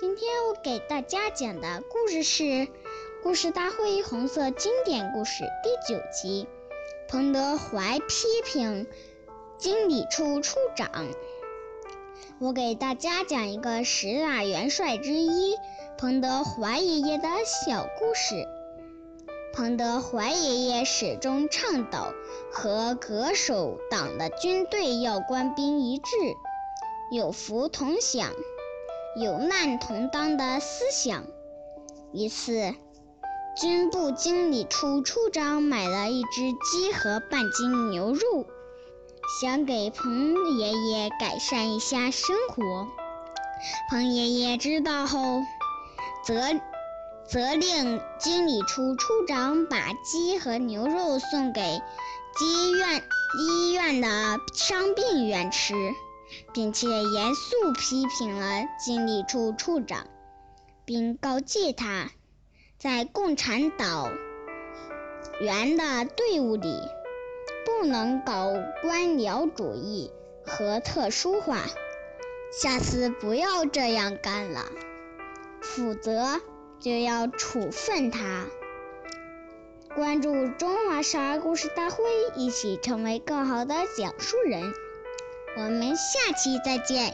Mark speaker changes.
Speaker 1: 今天我给大家讲的故事是《故事大会红色经典故事》第九集。彭德怀批评经理处处长。我给大家讲一个十大元帅之一彭德怀爷爷的小故事。彭德怀爷爷始终倡导和恪守党的军队要官兵一致，有福同享。有难同当的思想。一次，军部经理处处长买了一只鸡和半斤牛肉，想给彭爷爷改善一下生活。彭爷爷知道后，责责令经理处处长把鸡和牛肉送给医院医院的伤病员吃。并且严肃批评了经理处处长，并告诫他，在共产党员的队伍里不能搞官僚主义和特殊化，下次不要这样干了，否则就要处分他。关注中华少儿故事大会，一起成为更好的讲述人。我们下期再见。